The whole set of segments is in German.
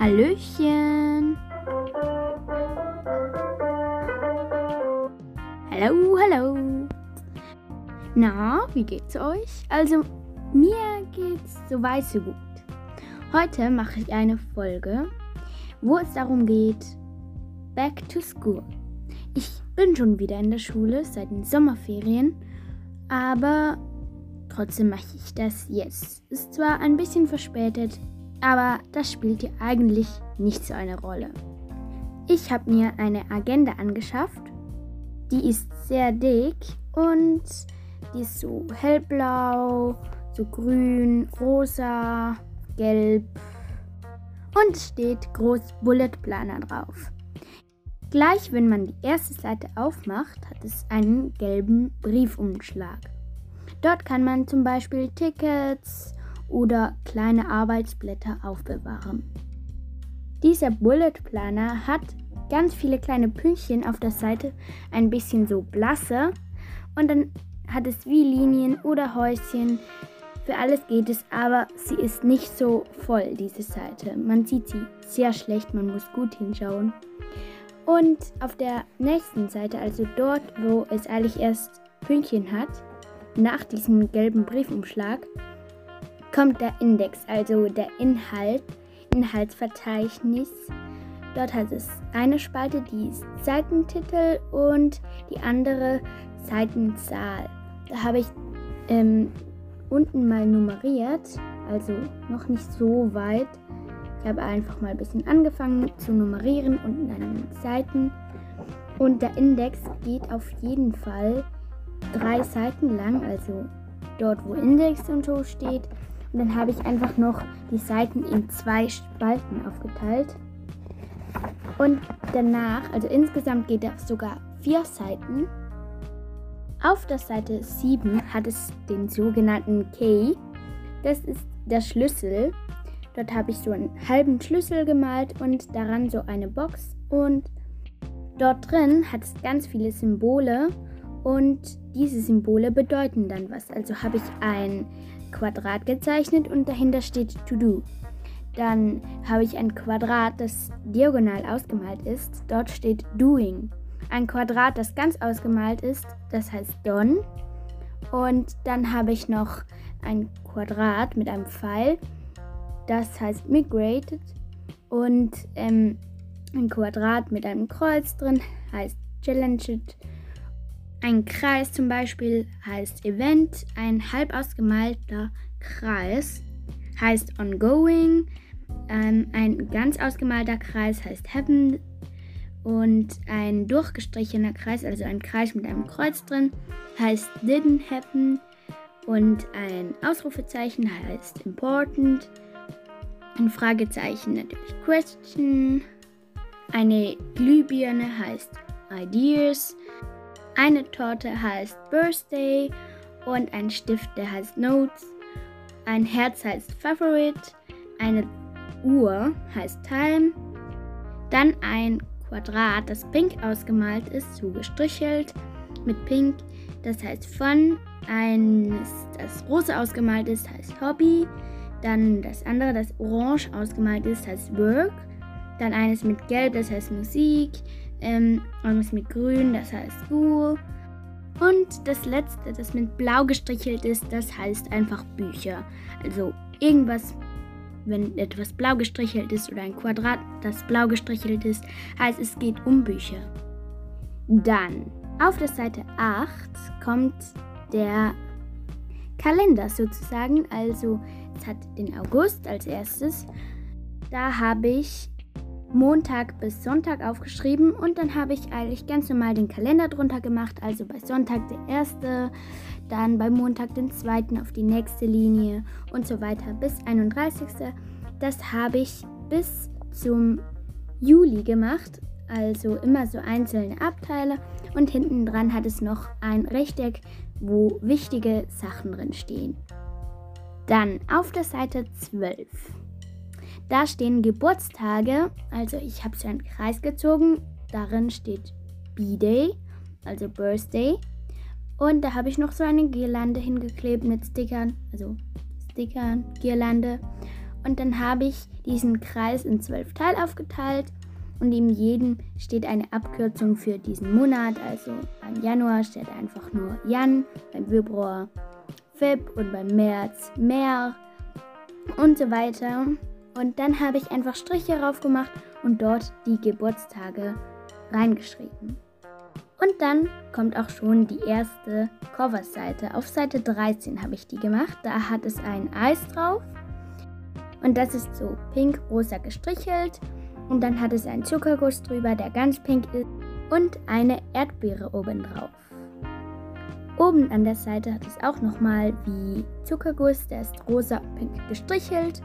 Hallöchen. Hallo, hallo. Na, wie geht's euch? Also, mir geht's soweit so gut. Heute mache ich eine Folge, wo es darum geht, Back to School. Ich bin schon wieder in der Schule seit den Sommerferien, aber trotzdem mache ich das jetzt. Ist zwar ein bisschen verspätet, aber das spielt hier eigentlich nicht so eine Rolle. Ich habe mir eine Agenda angeschafft. Die ist sehr dick und die ist so hellblau, so grün, rosa, gelb und steht groß Bullet Planner drauf. Gleich wenn man die erste Seite aufmacht, hat es einen gelben Briefumschlag. Dort kann man zum Beispiel Tickets oder kleine Arbeitsblätter aufbewahren. Dieser Bullet Planner hat ganz viele kleine Pünktchen auf der Seite, ein bisschen so blasse und dann hat es wie Linien oder Häuschen. Für alles geht es, aber sie ist nicht so voll, diese Seite. Man sieht sie sehr schlecht, man muss gut hinschauen. Und auf der nächsten Seite, also dort, wo es eigentlich erst Pünktchen hat, nach diesem gelben Briefumschlag, kommt der Index, also der Inhalt, Inhaltsverzeichnis. Dort hat es eine Spalte, die ist Seitentitel und die andere Seitenzahl. Da habe ich ähm, unten mal nummeriert, also noch nicht so weit. Ich habe einfach mal ein bisschen angefangen zu nummerieren unten an den Seiten. Und der Index geht auf jeden Fall drei Seiten lang, also dort, wo Index und so steht. Und dann habe ich einfach noch die Seiten in zwei Spalten aufgeteilt. Und danach, also insgesamt geht das sogar vier Seiten. Auf der Seite 7 hat es den sogenannten Key. Das ist der Schlüssel. Dort habe ich so einen halben Schlüssel gemalt und daran so eine Box. Und dort drin hat es ganz viele Symbole. Und diese Symbole bedeuten dann was. Also habe ich ein Quadrat gezeichnet und dahinter steht To Do. Dann habe ich ein Quadrat, das diagonal ausgemalt ist. Dort steht Doing. Ein Quadrat, das ganz ausgemalt ist, das heißt Done. Und dann habe ich noch ein Quadrat mit einem Pfeil, das heißt Migrated. Und ähm, ein Quadrat mit einem Kreuz drin heißt Challenged. Ein Kreis zum Beispiel heißt Event, ein halb ausgemalter Kreis heißt Ongoing, ähm, ein ganz ausgemalter Kreis heißt Heaven und ein durchgestrichener Kreis, also ein Kreis mit einem Kreuz drin, heißt Didn't Happen und ein Ausrufezeichen heißt Important, ein Fragezeichen natürlich Question, eine Glühbirne heißt Ideas, eine Torte heißt Birthday und ein Stift, der heißt Notes. Ein Herz heißt Favorite. Eine Uhr heißt Time. Dann ein Quadrat, das pink ausgemalt ist, so gestrichelt mit pink. Das heißt Fun. Eines, das rosa ausgemalt ist, heißt Hobby. Dann das andere, das orange ausgemalt ist, heißt Work. Dann eines mit gelb, das heißt Musik. Ähm, irgendwas mit grün, das heißt School. Und das letzte, das mit blau gestrichelt ist, das heißt einfach Bücher. Also irgendwas, wenn etwas blau gestrichelt ist oder ein Quadrat, das blau gestrichelt ist, heißt es geht um Bücher. Dann auf der Seite 8 kommt der Kalender sozusagen. Also es hat den August als erstes. Da habe ich Montag bis Sonntag aufgeschrieben und dann habe ich eigentlich ganz normal den Kalender drunter gemacht. Also bei Sonntag der erste, dann bei Montag den zweiten auf die nächste Linie und so weiter bis 31. Das habe ich bis zum Juli gemacht. Also immer so einzelne Abteile und hinten dran hat es noch ein Rechteck, wo wichtige Sachen drin stehen. Dann auf der Seite 12 da stehen Geburtstage, also ich habe so einen Kreis gezogen, darin steht B-Day, also Birthday. Und da habe ich noch so eine Girlande hingeklebt mit Stickern, also Stickern, Girlande. Und dann habe ich diesen Kreis in zwölf Teile aufgeteilt und in jedem steht eine Abkürzung für diesen Monat. Also beim Januar steht einfach nur Jan, beim Februar Feb und beim März Meer und so weiter. Und dann habe ich einfach Striche drauf gemacht und dort die Geburtstage reingeschrieben. Und dann kommt auch schon die erste Coverseite. Auf Seite 13 habe ich die gemacht. Da hat es ein Eis drauf. Und das ist so pink-rosa gestrichelt. Und dann hat es einen Zuckerguss drüber, der ganz pink ist. Und eine Erdbeere oben drauf. Oben an der Seite hat es auch nochmal wie Zuckerguss, der ist rosa und pink gestrichelt.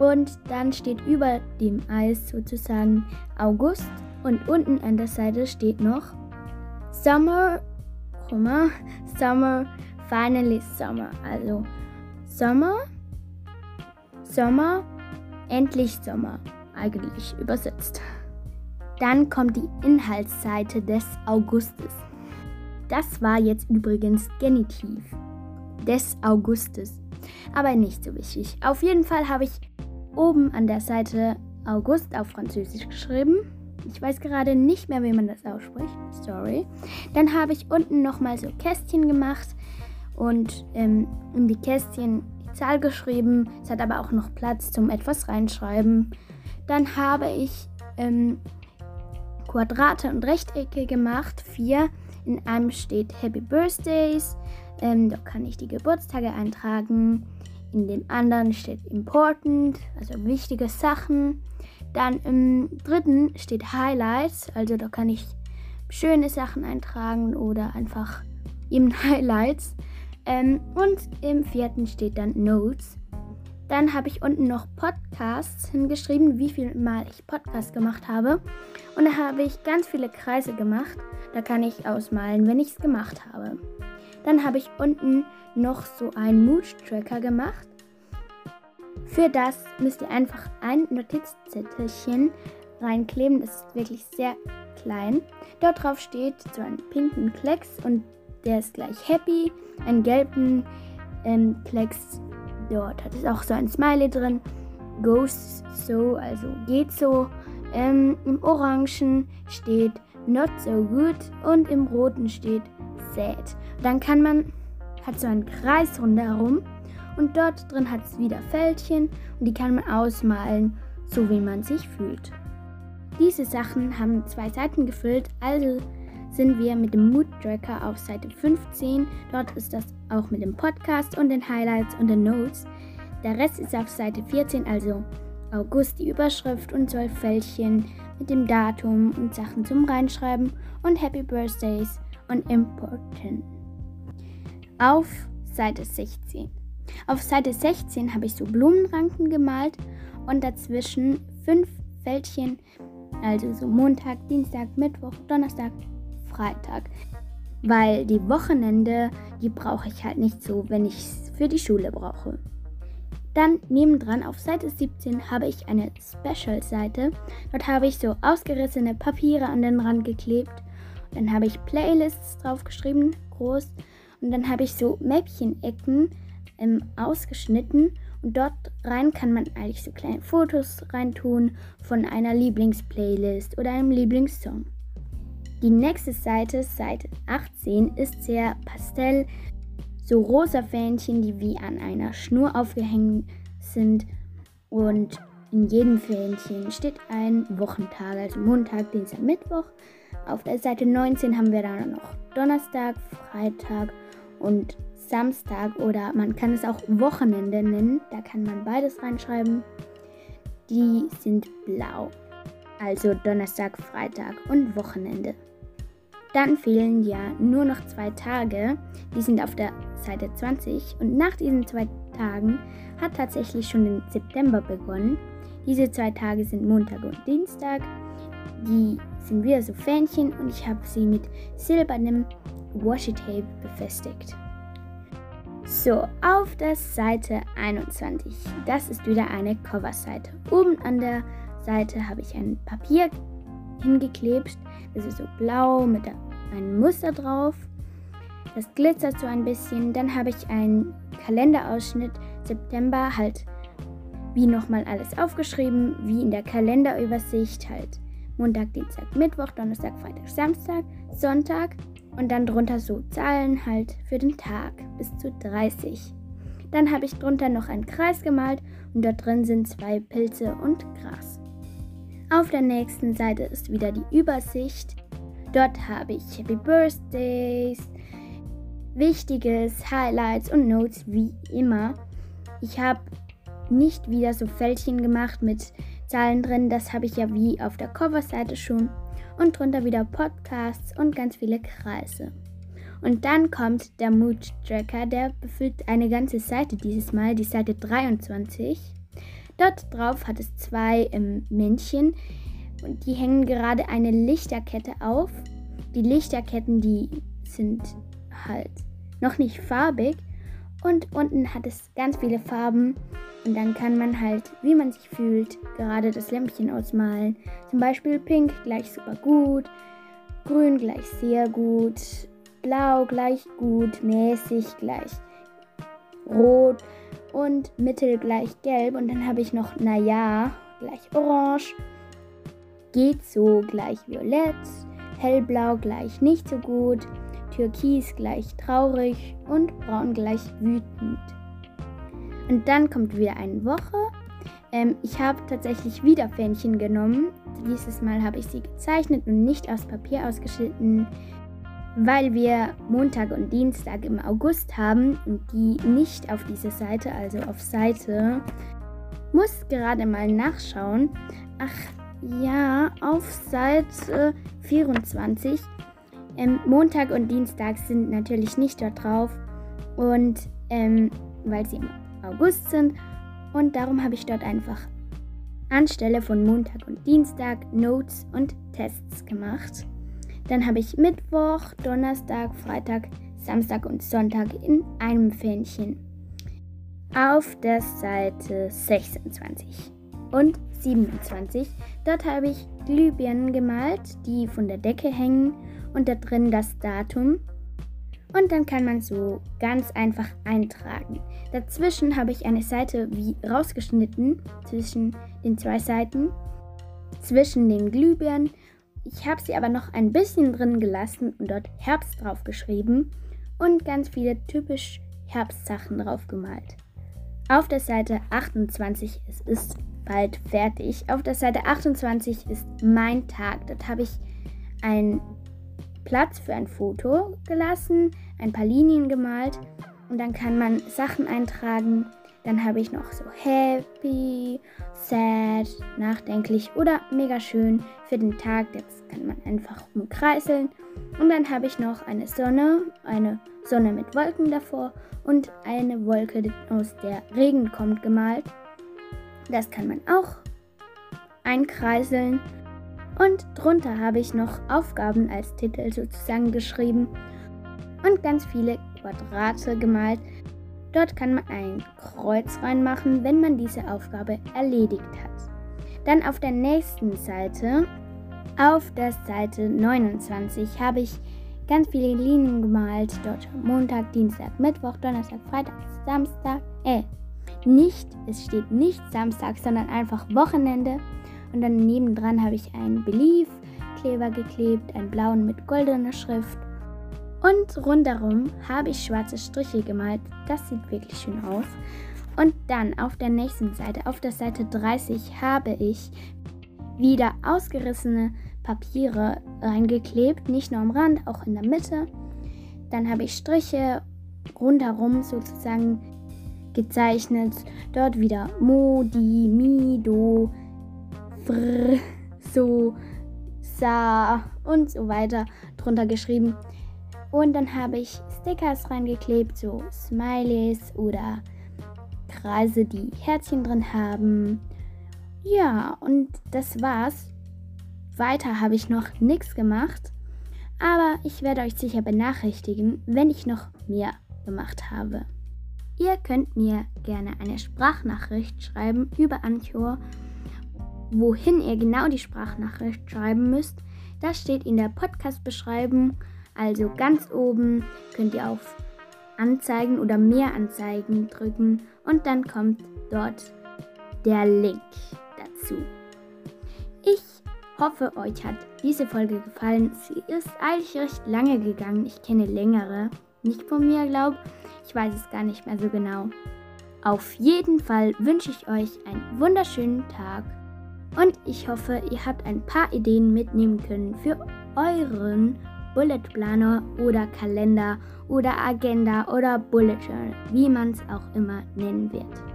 Und dann steht über dem Eis sozusagen August. Und unten an der Seite steht noch Summer, Komma, Summer, finally Summer. Also Sommer, Sommer, endlich Sommer, eigentlich übersetzt. Dann kommt die Inhaltsseite des Augustes. Das war jetzt übrigens Genitiv des Augustes, aber nicht so wichtig. Auf jeden Fall habe ich oben an der Seite August auf Französisch geschrieben ich weiß gerade nicht mehr, wie man das ausspricht. Sorry. Dann habe ich unten nochmal so Kästchen gemacht und ähm, in die Kästchen die Zahl geschrieben. Es hat aber auch noch Platz zum etwas reinschreiben. Dann habe ich ähm, Quadrate und Rechtecke gemacht. Vier. In einem steht Happy Birthdays. Ähm, da kann ich die Geburtstage eintragen. In dem anderen steht Important, also wichtige Sachen. Dann im dritten steht Highlights, also da kann ich schöne Sachen eintragen oder einfach eben Highlights. Ähm, und im vierten steht dann Notes. Dann habe ich unten noch Podcasts hingeschrieben, wie viel Mal ich Podcast gemacht habe. Und da habe ich ganz viele Kreise gemacht. Da kann ich ausmalen, wenn ich es gemacht habe. Dann habe ich unten noch so einen Mood-Tracker gemacht. Für das müsst ihr einfach ein Notizzettelchen reinkleben. Das ist wirklich sehr klein. Dort drauf steht so ein pinken Klecks und der ist gleich happy. Einen gelben ähm, Klecks, dort hat es auch so ein Smiley drin. Goes so, also geht so. Ähm, Im Orangen steht not so good und im Roten steht sad. Dann kann man, hat so einen Kreis rundherum und dort drin hat es wieder Fältchen und die kann man ausmalen, so wie man sich fühlt. Diese Sachen haben zwei Seiten gefüllt, also sind wir mit dem Mood Tracker auf Seite 15. Dort ist das auch mit dem Podcast und den Highlights und den Notes. Der Rest ist auf Seite 14, also August die Überschrift und zwölf Fältchen mit dem Datum und Sachen zum Reinschreiben und Happy Birthdays und Important. Auf Seite 16. Auf Seite 16 habe ich so Blumenranken gemalt und dazwischen fünf Fältchen, also so Montag, Dienstag, Mittwoch, Donnerstag, Freitag. Weil die Wochenende, die brauche ich halt nicht so, wenn ich es für die Schule brauche. Dann nebendran auf Seite 17 habe ich eine Special-Seite. Dort habe ich so ausgerissene Papiere an den Rand geklebt. Dann habe ich Playlists draufgeschrieben, groß. Und dann habe ich so Mäppchenecken ähm, ausgeschnitten und dort rein kann man eigentlich so kleine Fotos reintun von einer Lieblingsplaylist oder einem Lieblingssong. Die nächste Seite, Seite 18, ist sehr pastell. So rosa Fähnchen, die wie an einer Schnur aufgehängt sind. Und in jedem Fähnchen steht ein Wochentag, also Montag, Dienstag, Mittwoch. Auf der Seite 19 haben wir dann noch Donnerstag, Freitag und Samstag oder man kann es auch Wochenende nennen. Da kann man beides reinschreiben. Die sind blau. Also Donnerstag, Freitag und Wochenende. Dann fehlen ja nur noch zwei Tage. Die sind auf der Seite 20. Und nach diesen zwei Tagen hat tatsächlich schon der September begonnen. Diese zwei Tage sind Montag und Dienstag. Die sind wieder so Fähnchen und ich habe sie mit silbernem Washi-Tape befestigt. So, auf der Seite 21. Das ist wieder eine Coverseite. Oben an der Seite habe ich ein Papier hingeklebt. Das ist so blau mit einem Muster drauf. Das glitzert so ein bisschen. Dann habe ich einen Kalenderausschnitt September halt wie nochmal alles aufgeschrieben, wie in der Kalenderübersicht halt. Montag, Dienstag, Mittwoch, Donnerstag, Freitag, Samstag, Sonntag und dann drunter so Zahlen halt für den Tag bis zu 30. Dann habe ich drunter noch einen Kreis gemalt und dort drin sind zwei Pilze und Gras. Auf der nächsten Seite ist wieder die Übersicht. Dort habe ich Happy Birthdays, Wichtiges, Highlights und Notes wie immer. Ich habe nicht wieder so Fältchen gemacht mit Zahlen drin, das habe ich ja wie auf der Coverseite schon. Und drunter wieder Podcasts und ganz viele Kreise. Und dann kommt der Mood Tracker, der befüllt eine ganze Seite dieses Mal, die Seite 23. Dort drauf hat es zwei ähm, Männchen und die hängen gerade eine Lichterkette auf. Die Lichterketten, die sind halt noch nicht farbig und unten hat es ganz viele Farben und dann kann man halt, wie man sich fühlt, gerade das Lämpchen ausmalen. Zum Beispiel pink gleich super gut, grün gleich sehr gut, blau gleich gut, mäßig gleich rot und mittel gleich gelb. Und dann habe ich noch naja gleich orange, geht so gleich violett, hellblau gleich nicht so gut, türkis gleich traurig und braun gleich wütend. Und dann kommt wieder eine Woche. Ähm, ich habe tatsächlich wieder Fähnchen genommen. Dieses Mal habe ich sie gezeichnet und nicht aus Papier ausgeschnitten weil wir Montag und Dienstag im August haben und die nicht auf dieser Seite, also auf Seite, muss gerade mal nachschauen. Ach ja, auf Seite 24. Ähm, Montag und Dienstag sind natürlich nicht dort drauf und ähm, weil sie im August sind und darum habe ich dort einfach anstelle von Montag und Dienstag Notes und Tests gemacht. Dann habe ich Mittwoch, Donnerstag, Freitag, Samstag und Sonntag in einem Fähnchen. Auf der Seite 26 und 27. Dort habe ich Glühbirnen gemalt, die von der Decke hängen und da drin das Datum. Und dann kann man so ganz einfach eintragen. Dazwischen habe ich eine Seite wie rausgeschnitten zwischen den zwei Seiten, zwischen den Glühbirnen ich habe sie aber noch ein bisschen drin gelassen und dort Herbst drauf geschrieben und ganz viele typisch Herbstsachen drauf gemalt. Auf der Seite 28, es ist bald fertig, auf der Seite 28 ist mein Tag. Dort habe ich einen Platz für ein Foto gelassen, ein paar Linien gemalt und dann kann man Sachen eintragen, dann habe ich noch so happy, sad, nachdenklich oder mega schön für den Tag. Das kann man einfach umkreiseln. Und dann habe ich noch eine Sonne, eine Sonne mit Wolken davor und eine Wolke, aus der Regen kommt, gemalt. Das kann man auch einkreiseln. Und drunter habe ich noch Aufgaben als Titel sozusagen geschrieben und ganz viele Quadrate gemalt, Dort kann man ein Kreuz reinmachen, wenn man diese Aufgabe erledigt hat. Dann auf der nächsten Seite, auf der Seite 29, habe ich ganz viele Linien gemalt. Dort Montag, Dienstag, Mittwoch, Donnerstag, Freitag, Samstag. Äh, nicht, es steht nicht Samstag, sondern einfach Wochenende. Und dann nebendran habe ich einen Belief-Kleber geklebt, einen blauen mit goldener Schrift und rundherum habe ich schwarze Striche gemalt. Das sieht wirklich schön aus. Und dann auf der nächsten Seite, auf der Seite 30, habe ich wieder ausgerissene Papiere reingeklebt. Nicht nur am Rand, auch in der Mitte. Dann habe ich Striche rundherum sozusagen gezeichnet. Dort wieder Modi, Mido, Fr, So, Sa und so weiter drunter geschrieben. Und dann habe ich Stickers reingeklebt, so Smileys oder Kreise, die Herzchen drin haben. Ja, und das war's. Weiter habe ich noch nichts gemacht, aber ich werde euch sicher benachrichtigen, wenn ich noch mehr gemacht habe. Ihr könnt mir gerne eine Sprachnachricht schreiben über Anchor. Wohin ihr genau die Sprachnachricht schreiben müsst, das steht in der Podcast-Beschreibung also ganz oben könnt ihr auf Anzeigen oder mehr Anzeigen drücken und dann kommt dort der Link dazu. Ich hoffe, euch hat diese Folge gefallen. Sie ist eigentlich recht lange gegangen. Ich kenne längere. Nicht von mir, glaube ich. weiß es gar nicht mehr so genau. Auf jeden Fall wünsche ich euch einen wunderschönen Tag und ich hoffe, ihr habt ein paar Ideen mitnehmen können für euren Bullet Planner oder Kalender oder Agenda oder Bullet Journal, wie man es auch immer nennen wird.